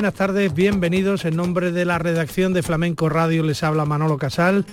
buenas tardes, bienvenidos en nombre de la redacción de Flamenco Radio, les habla Manolo Casal.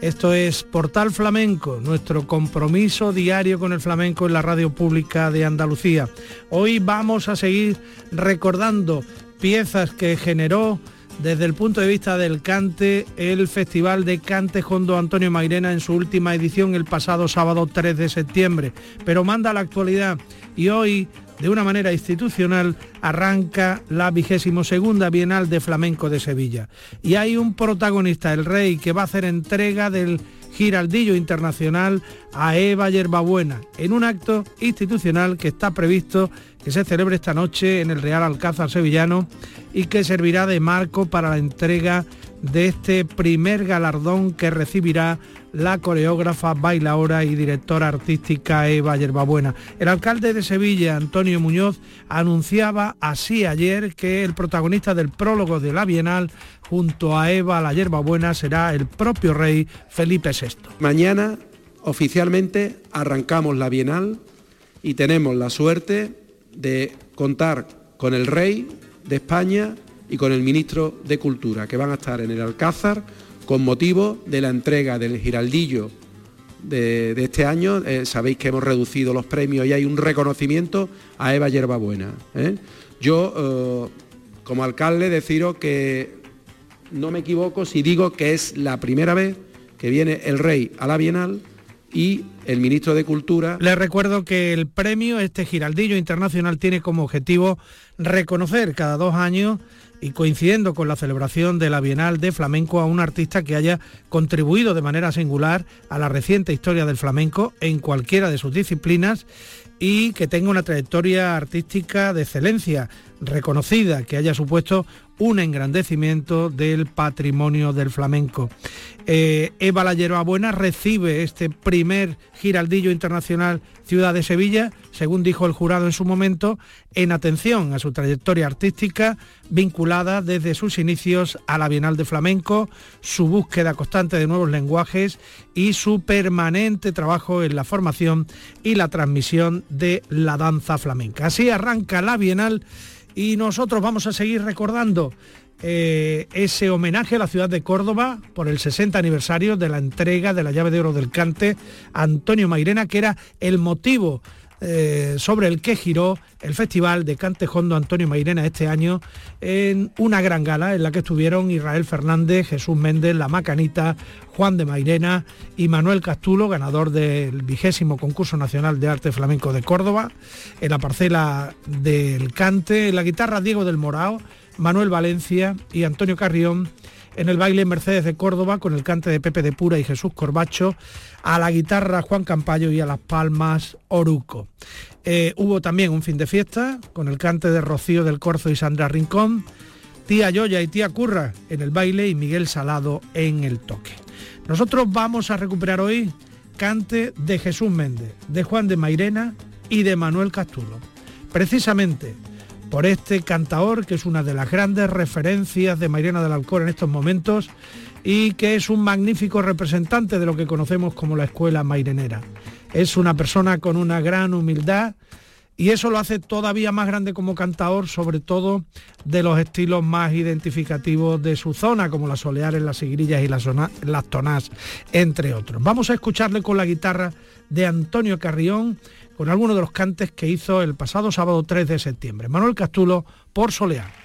Esto es Portal Flamenco, nuestro compromiso diario con el flamenco en la radio pública de Andalucía. Hoy vamos a seguir recordando piezas que generó desde el punto de vista del cante el Festival de Cante Jondo Antonio Mairena en su última edición el pasado sábado 3 de septiembre. Pero manda la actualidad y hoy de una manera institucional arranca la vigésimo segunda Bienal de Flamenco de Sevilla. Y hay un protagonista, el rey, que va a hacer entrega del Giraldillo Internacional a Eva Yerbabuena, en un acto institucional que está previsto que se celebre esta noche en el Real Alcázar Sevillano y que servirá de marco para la entrega de este primer galardón que recibirá la coreógrafa, bailaora y directora artística Eva Yerbabuena. El alcalde de Sevilla, Antonio Muñoz, anunciaba así ayer que el protagonista del prólogo de la Bienal junto a Eva la Yerbabuena será el propio rey Felipe VI. Mañana oficialmente arrancamos la Bienal y tenemos la suerte de contar con el rey de España y con el ministro de Cultura, que van a estar en el Alcázar con motivo de la entrega del Giraldillo de, este año. Eh, sabéis que hemos reducido los premios y hay un reconocimiento a Eva Yerbabuena. ¿eh? Yo, eh, como alcalde, deciros que no me equivoco si digo que es la primera vez que viene el rey a la Bienal y el ministro de Cultura. Les recuerdo que el premio, este Giraldillo Internacional, tiene como objetivo reconocer cada dos años y coincidiendo con la celebración de la Bienal de Flamenco a un artista que haya contribuido de manera singular a la reciente historia del flamenco en cualquiera de sus disciplinas y que tenga una trayectoria artística de excelencia reconocida, que haya supuesto un engrandecimiento del patrimonio del flamenco. Eh, Eva La Buena recibe este primer giraldillo internacional Ciudad de Sevilla, según dijo el jurado en su momento, en atención a su trayectoria artística vinculada desde sus inicios a la Bienal de Flamenco, su búsqueda constante de nuevos lenguajes y su permanente trabajo en la formación y la transmisión de la danza flamenca. Así arranca la Bienal y nosotros vamos a seguir recordando eh, ese homenaje a la ciudad de Córdoba por el 60 aniversario de la entrega de la llave de oro del cante Antonio Mairena, que era el motivo eh, sobre el que giró el Festival de Cante Jondo Antonio Mairena este año en una gran gala en la que estuvieron Israel Fernández, Jesús Méndez, La Macanita, Juan de Mairena y Manuel Castulo, ganador del vigésimo concurso nacional de arte flamenco de Córdoba, en la parcela del cante, en la guitarra Diego del Morao, Manuel Valencia y Antonio Carrión en el baile Mercedes de Córdoba con el cante de Pepe de Pura y Jesús Corbacho, a la guitarra Juan Campayo y a las palmas Oruco. Eh, hubo también un fin de fiesta con el cante de Rocío del Corzo y Sandra Rincón, tía Yoya y tía Curra en el baile y Miguel Salado en el toque. Nosotros vamos a recuperar hoy cante de Jesús Méndez, de Juan de Mairena y de Manuel Castulo. Precisamente por este cantaor que es una de las grandes referencias de Mairena del Alcor en estos momentos y que es un magnífico representante de lo que conocemos como la escuela mairenera. Es una persona con una gran humildad y eso lo hace todavía más grande como cantaor, sobre todo de los estilos más identificativos de su zona, como las soleares, las sigrillas y las, las tonás, entre otros. Vamos a escucharle con la guitarra de Antonio Carrión con algunos de los cantes que hizo el pasado sábado 3 de septiembre. Manuel Castulo por Solear.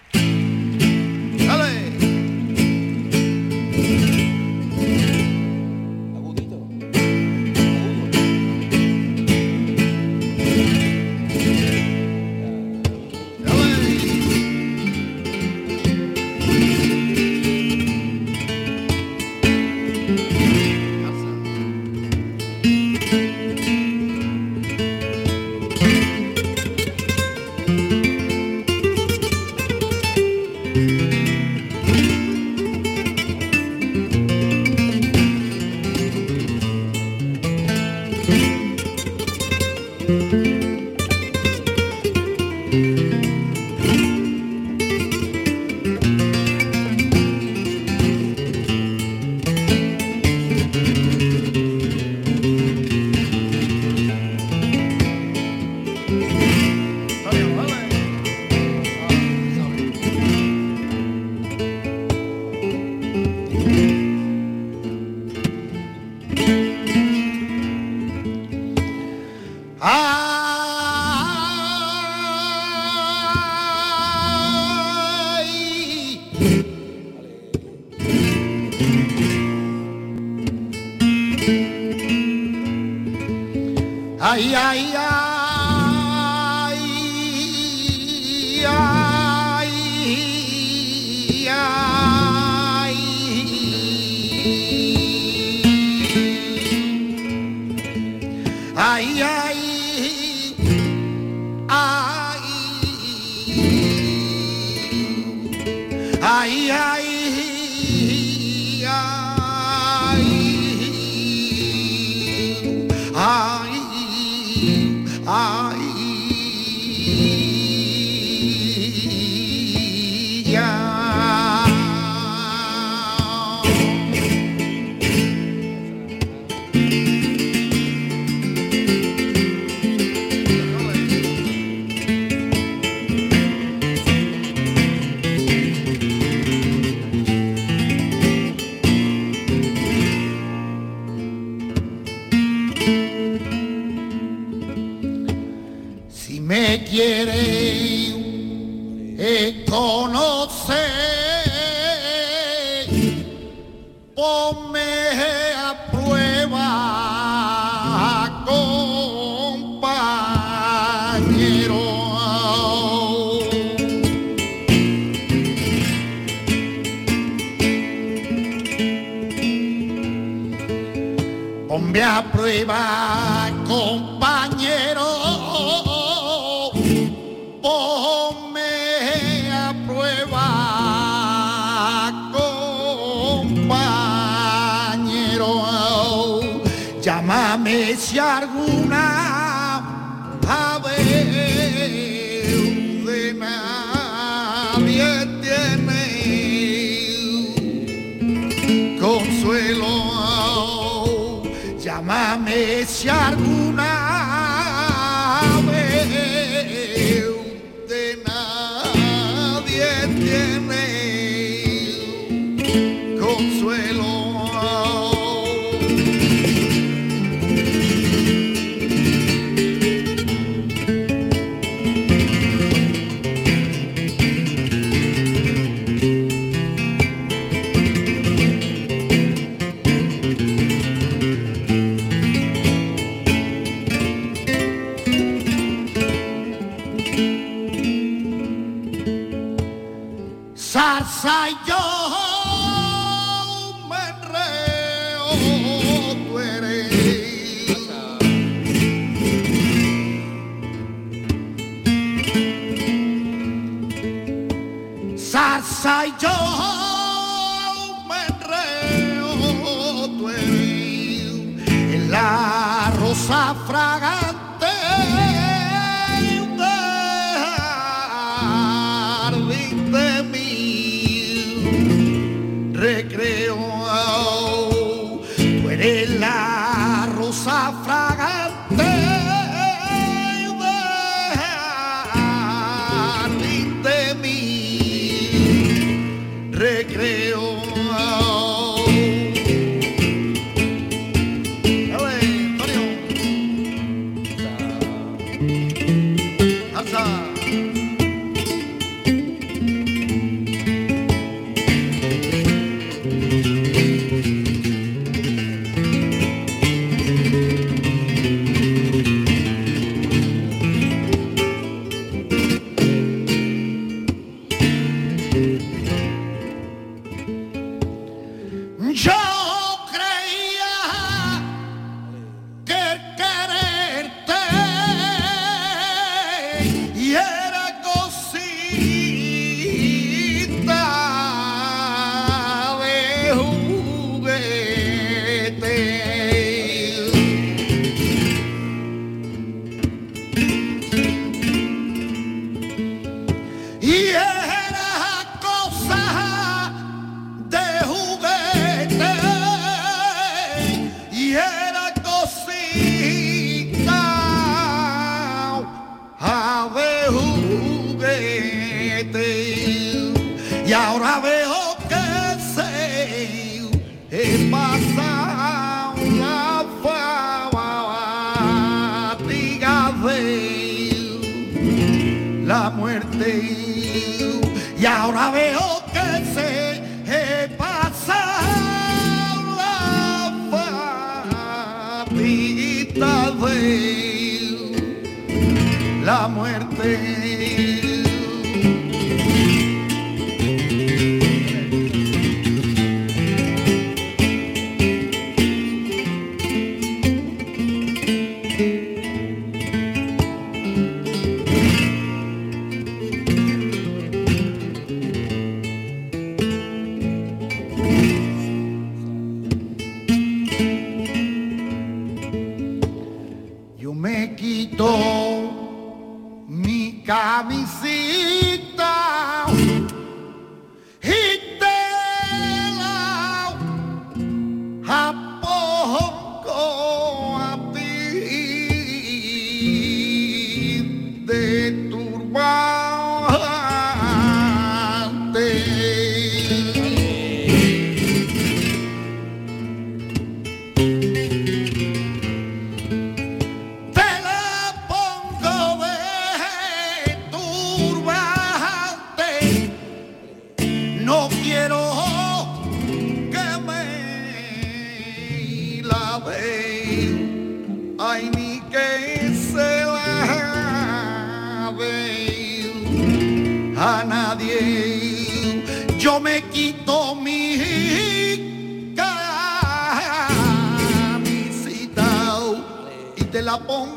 zarza yo me reo, tú eres. Zarza yo. la rosa fragante. quito mi camisita y te la pongo.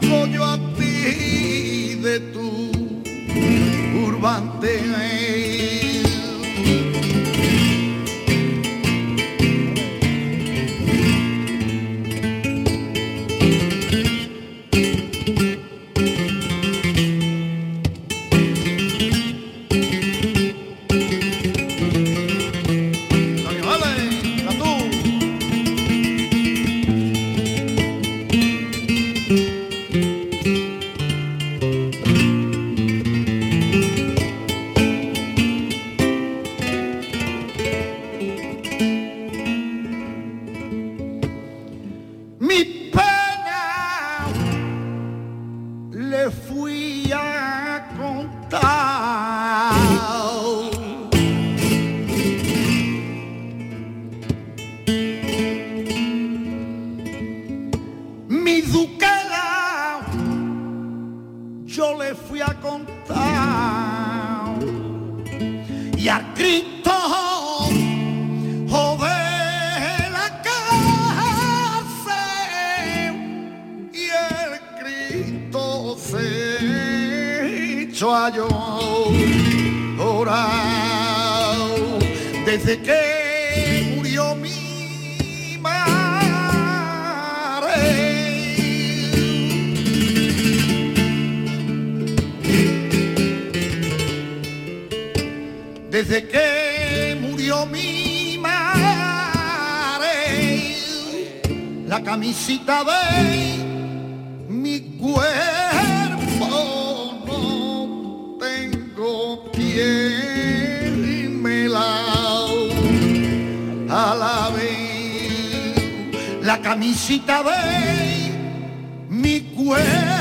so a llorado desde que murió mi madre. Desde que murió mi madre, la camisita de mi cuerpo. camisita de mi cuerpo.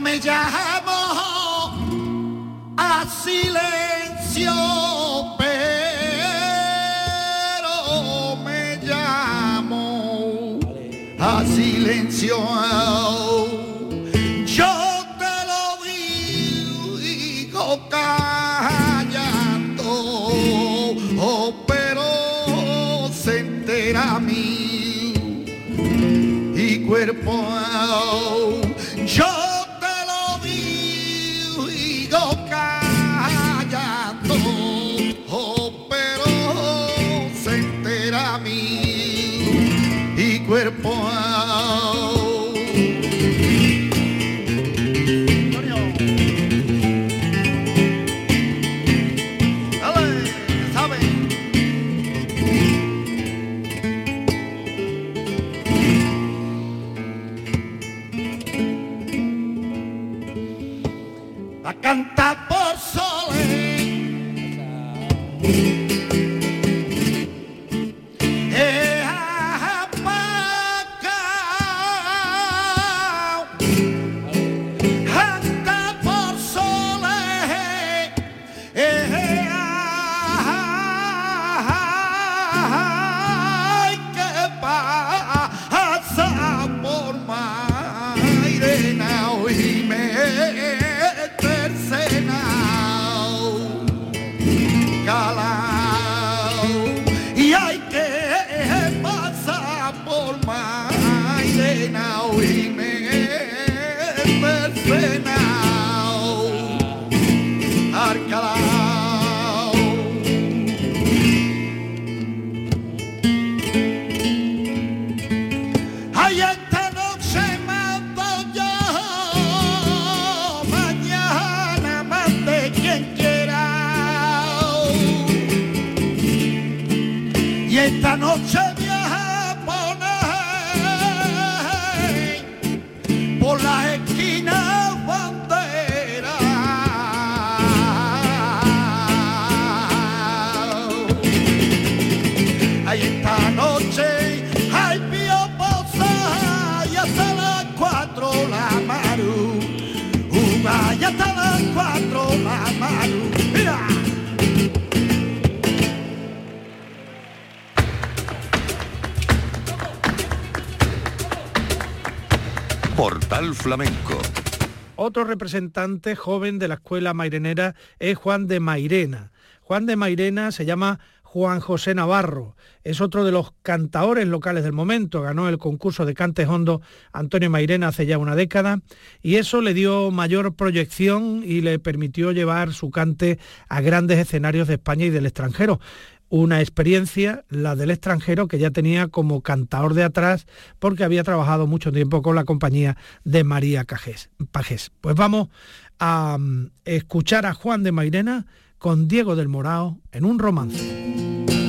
me llamo a silencio, pero me llamo a silencio. Pasar por Mairena y me Otro representante joven de la escuela mairenera es Juan de Mairena. Juan de Mairena se llama Juan José Navarro. Es otro de los cantaores locales del momento. Ganó el concurso de Cantes Hondo Antonio Mairena hace ya una década y eso le dio mayor proyección y le permitió llevar su cante a grandes escenarios de España y del extranjero una experiencia, la del extranjero, que ya tenía como cantador de atrás, porque había trabajado mucho tiempo con la compañía de María Cajés, Pajés. Pues vamos a mm, escuchar a Juan de Mairena con Diego del Morao en un romance.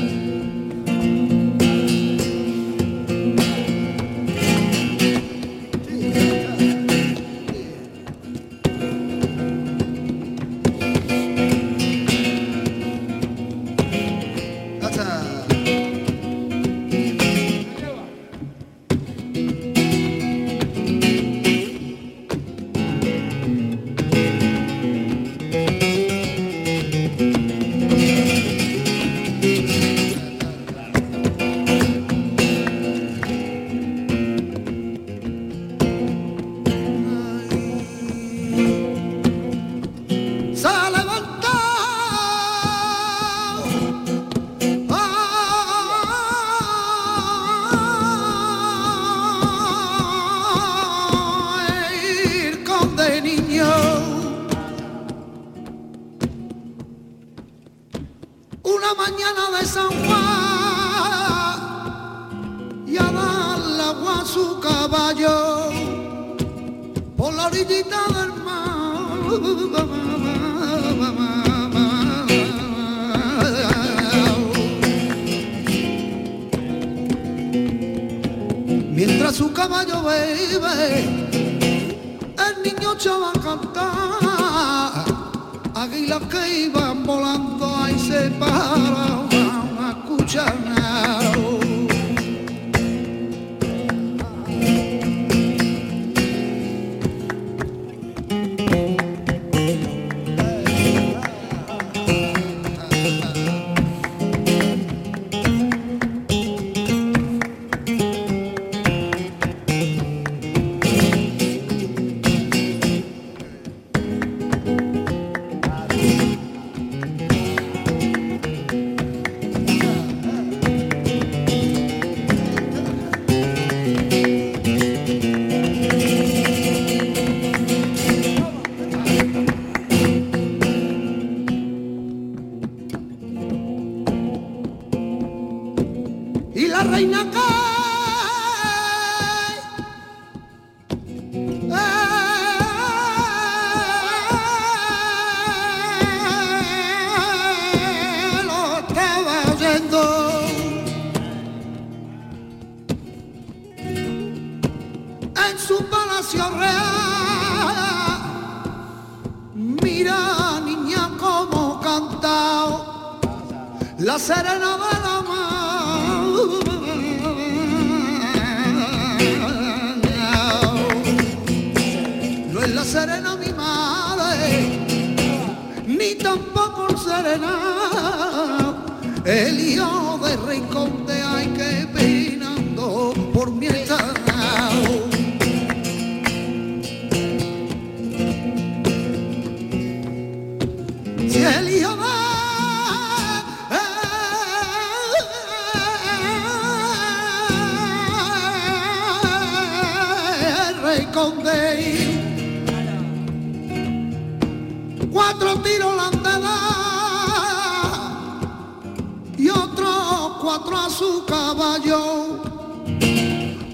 A su caballo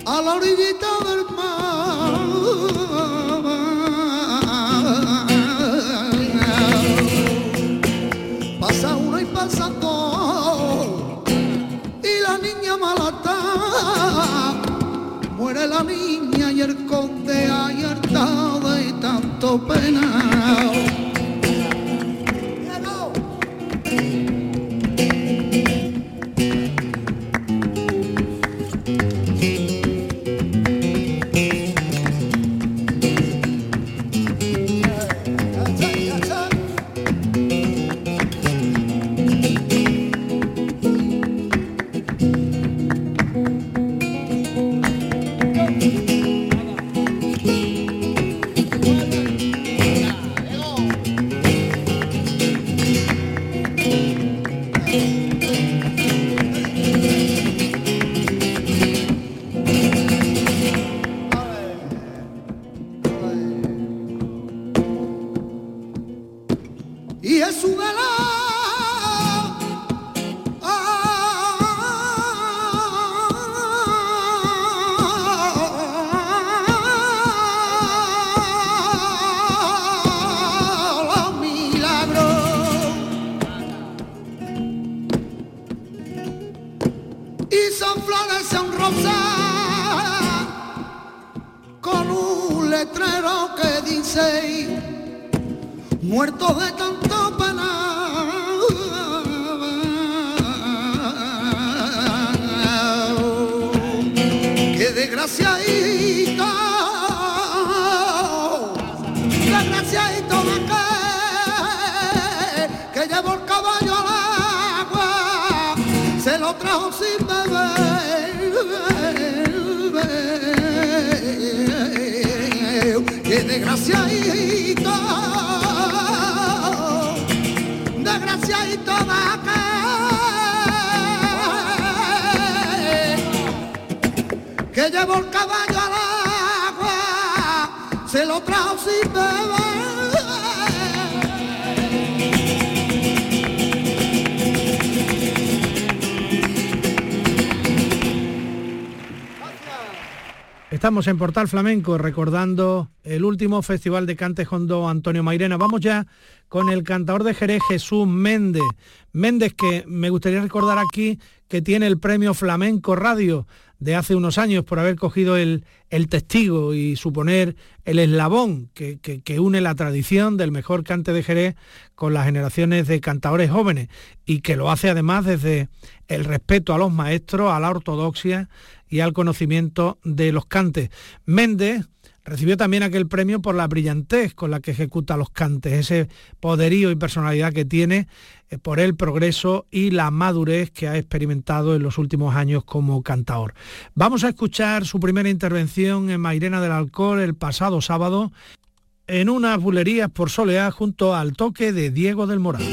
a la orillita del mar. Pasa uno y pasa dos y la niña malata muere la niña y el conde hay hartado de tanto pena. Estamos en Portal Flamenco recordando el último Festival de Cante Hondo Antonio Mairena. Vamos ya con el cantador de Jerez Jesús Méndez. Méndez que me gustaría recordar aquí que tiene el premio Flamenco Radio de hace unos años por haber cogido el, el testigo y suponer el eslabón que, que, que, une la tradición del mejor cante de Jerez con las generaciones de cantadores jóvenes y que lo hace además desde el respeto a los maestros, a la ortodoxia y al conocimiento de los cantes. Méndez recibió también aquel premio por la brillantez con la que ejecuta los cantes, ese poderío y personalidad que tiene eh, por el progreso y la madurez que ha experimentado en los últimos años como cantador. Vamos a escuchar su primera intervención en Mairena del Alcor el pasado sábado en unas bulerías por Soleá junto al toque de Diego del Moral.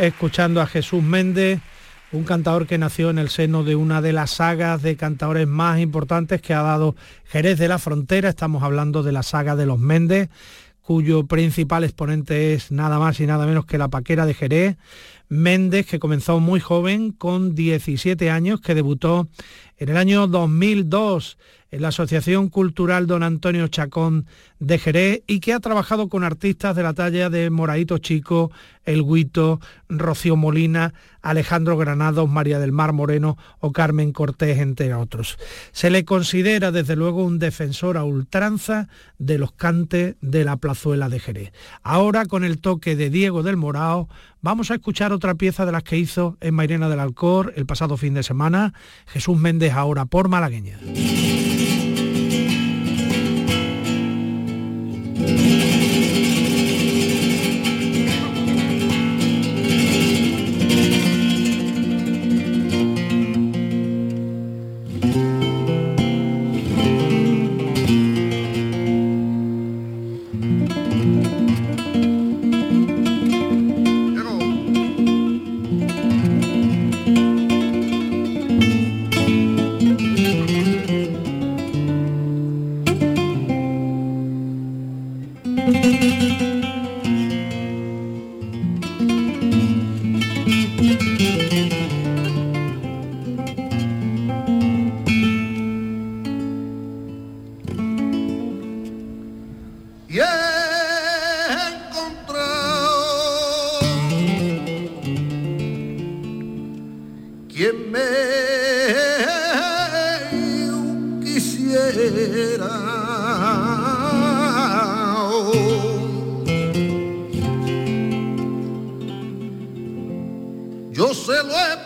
Escuchando a Jesús Méndez un cantador que nació en el seno de una de las sagas de cantadores más importantes que ha dado Jerez de la Frontera, estamos hablando de la saga de los Méndez, cuyo principal exponente es nada más y nada menos que la Paquera de Jerez, Méndez, que comenzó muy joven, con 17 años, que debutó en el año 2002 en la Asociación Cultural Don Antonio Chacón de Jerez y que ha trabajado con artistas de la talla de Moraito Chico, El Guito, Rocío Molina, Alejandro Granados, María del Mar Moreno o Carmen Cortés, entre otros. Se le considera desde luego un defensor a ultranza de los cantes de la plazuela de Jerez. Ahora con el toque de Diego del Morao vamos a escuchar otra pieza de las que hizo en Mairena del Alcor el pasado fin de semana, Jesús Méndez ahora por Malagueña. quien me quisiera. Yo se lo he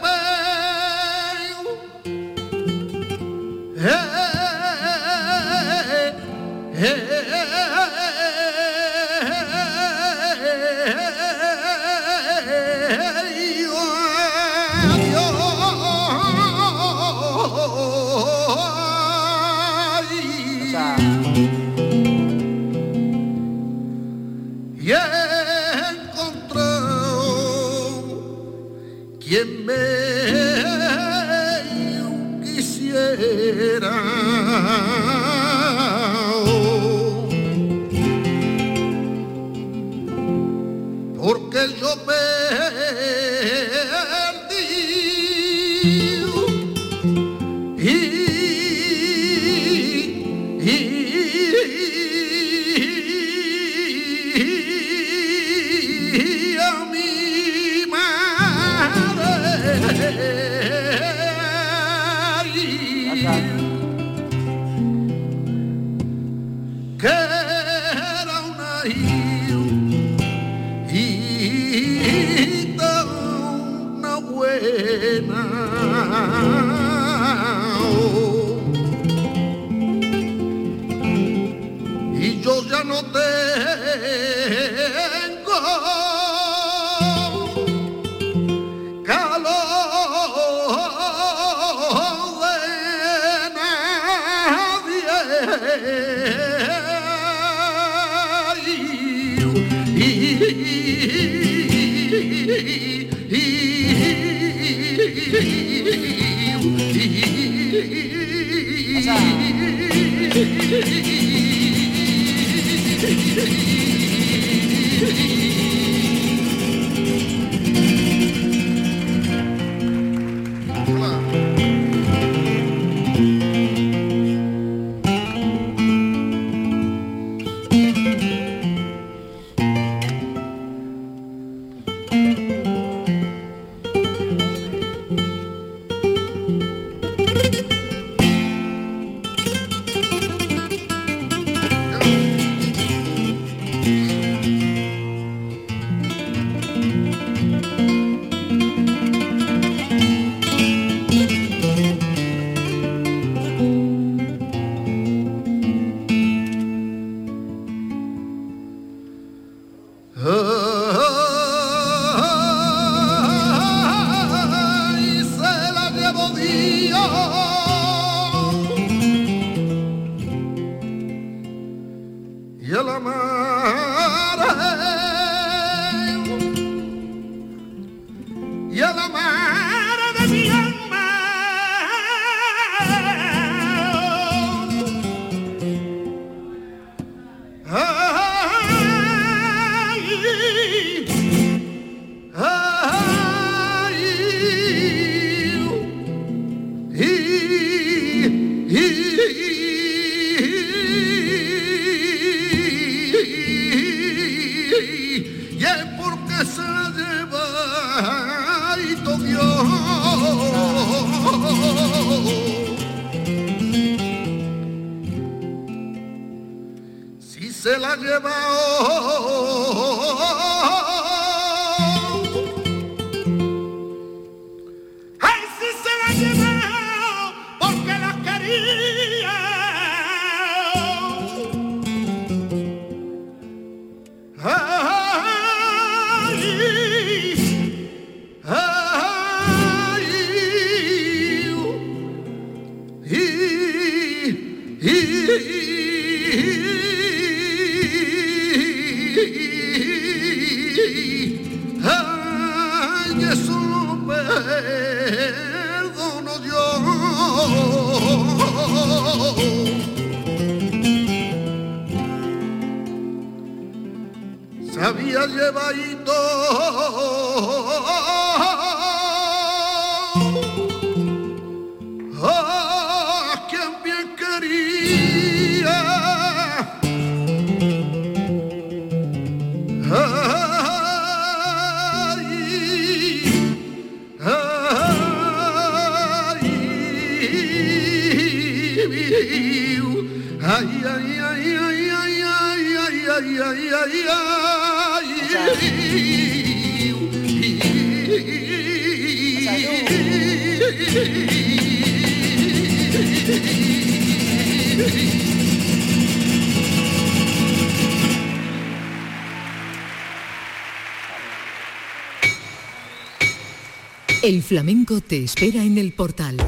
El flamenco te espera en el portal.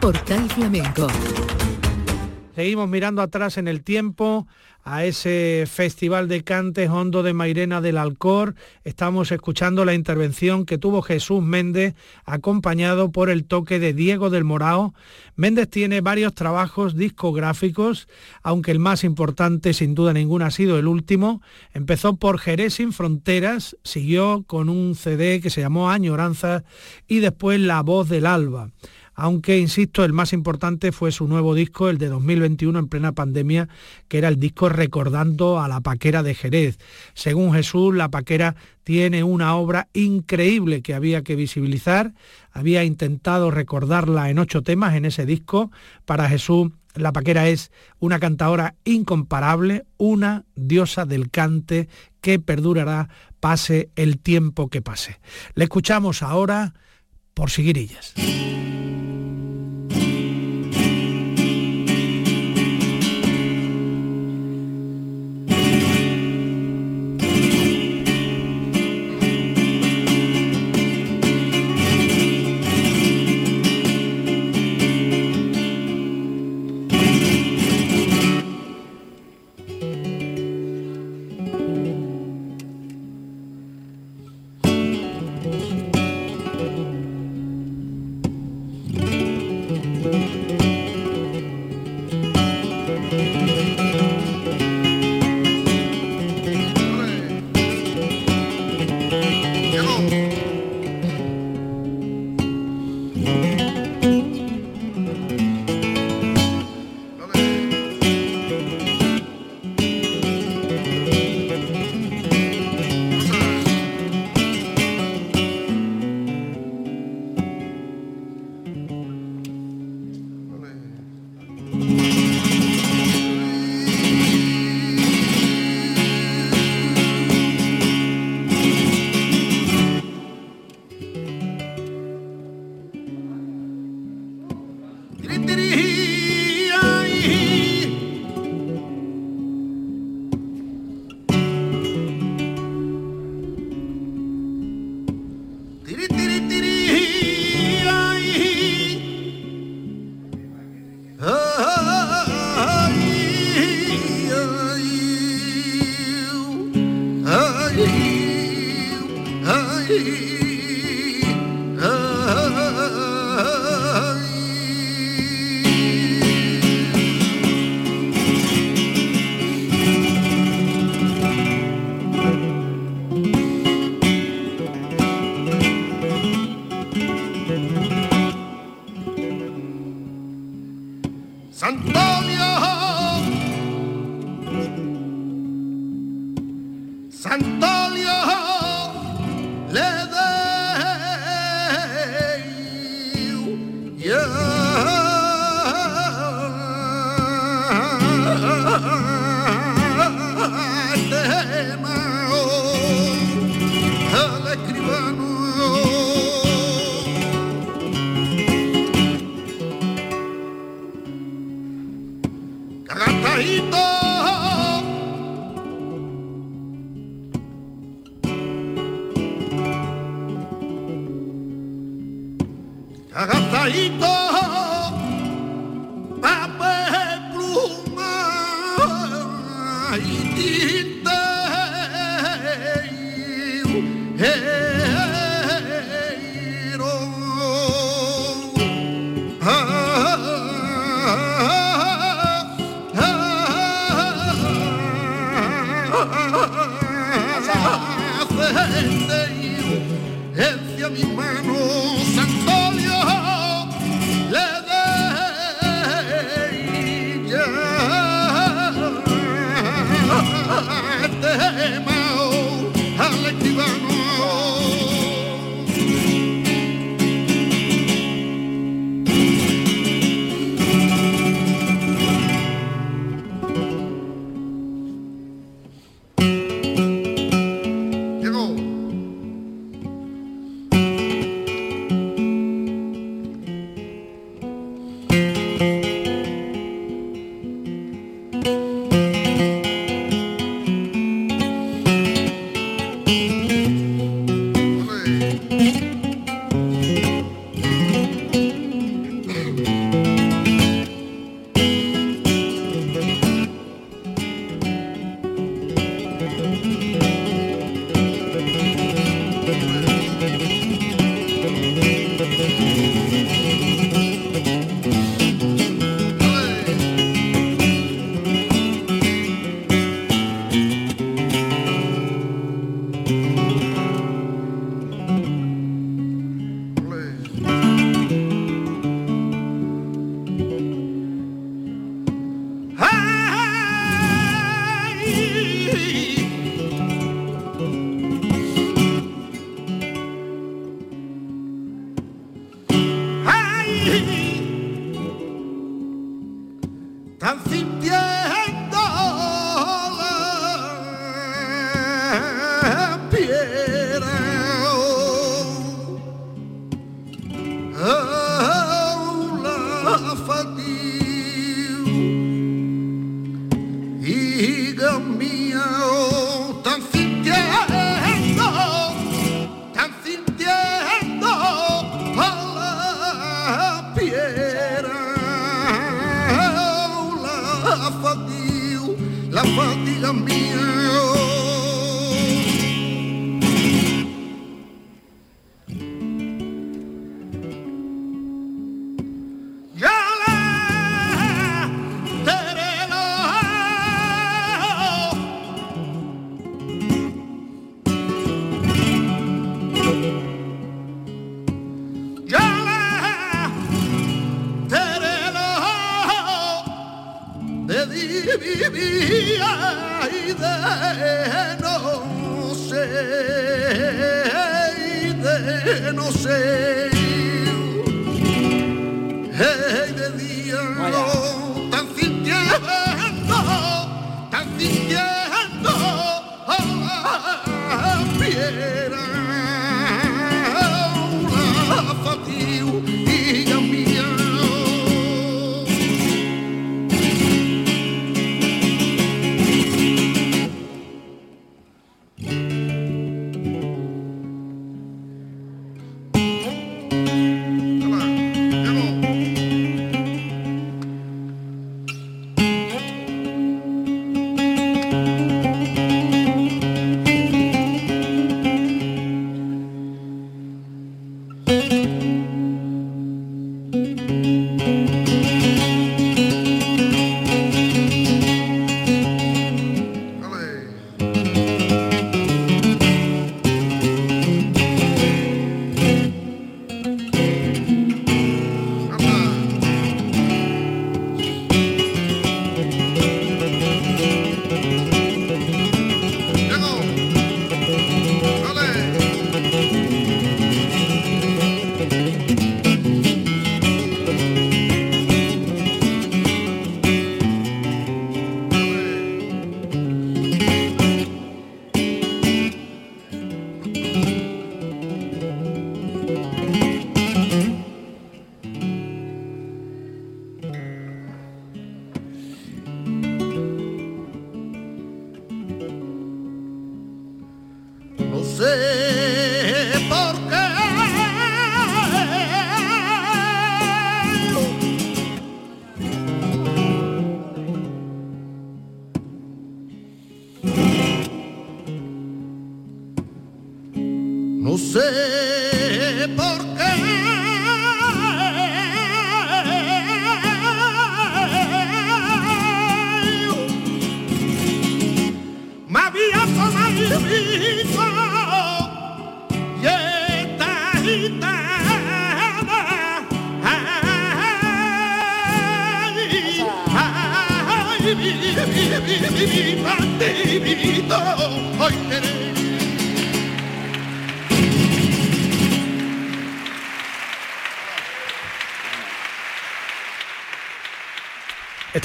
Portal Flamenco. Seguimos mirando atrás en el tiempo a ese Festival de Cantes Hondo de Mairena del Alcor. Estamos escuchando la intervención que tuvo Jesús Méndez, acompañado por el toque de Diego del Morao. Méndez tiene varios trabajos discográficos, aunque el más importante sin duda ninguna ha sido el último. Empezó por Jerez sin Fronteras, siguió con un CD que se llamó Añoranzas y después La Voz del Alba aunque, insisto, el más importante fue su nuevo disco, el de 2021 en plena pandemia, que era el disco Recordando a la Paquera de Jerez. Según Jesús, la Paquera tiene una obra increíble que había que visibilizar, había intentado recordarla en ocho temas en ese disco. Para Jesús, la Paquera es una cantadora incomparable, una diosa del cante que perdurará pase el tiempo que pase. Le escuchamos ahora por Siguirillas. Santolio.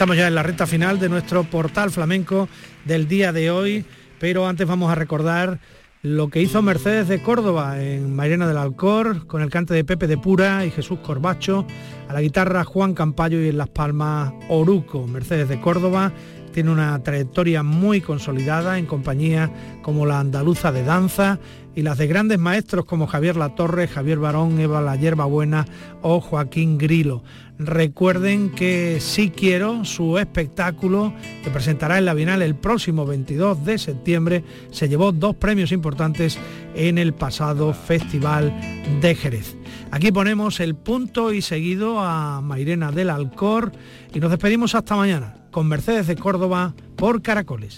Estamos ya en la recta final de nuestro portal flamenco del día de hoy, pero antes vamos a recordar lo que hizo Mercedes de Córdoba en Mairena del Alcor, con el cante de Pepe de Pura y Jesús Corbacho, a la guitarra Juan Campayo y en las palmas Oruco. Mercedes de Córdoba tiene una trayectoria muy consolidada en compañía como la Andaluza de Danza y las de grandes maestros como Javier Latorre, Javier Barón, Eva La Buena o Joaquín Grilo. Recuerden que Sí Quiero, su espectáculo que presentará en la Bienal el próximo 22 de septiembre, se llevó dos premios importantes en el pasado Festival de Jerez. Aquí ponemos el punto y seguido a Mairena del Alcor y nos despedimos hasta mañana con Mercedes de Córdoba por Caracoles.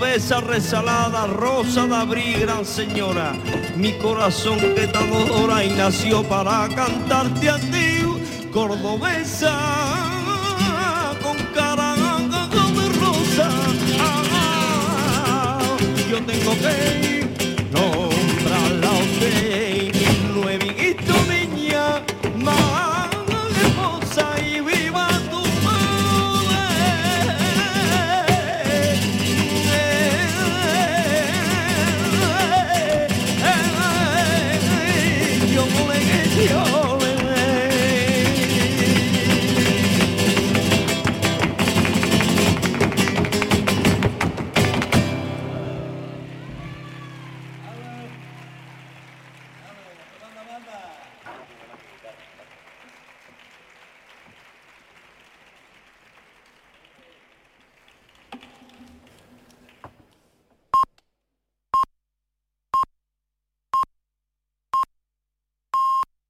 cabeza resalada, rosa de abril, gran señora. Mi corazón que tan adora y nació para cantarte a ti, cordobesa, con cara de rosa. Ah, ah, ah. Yo tengo que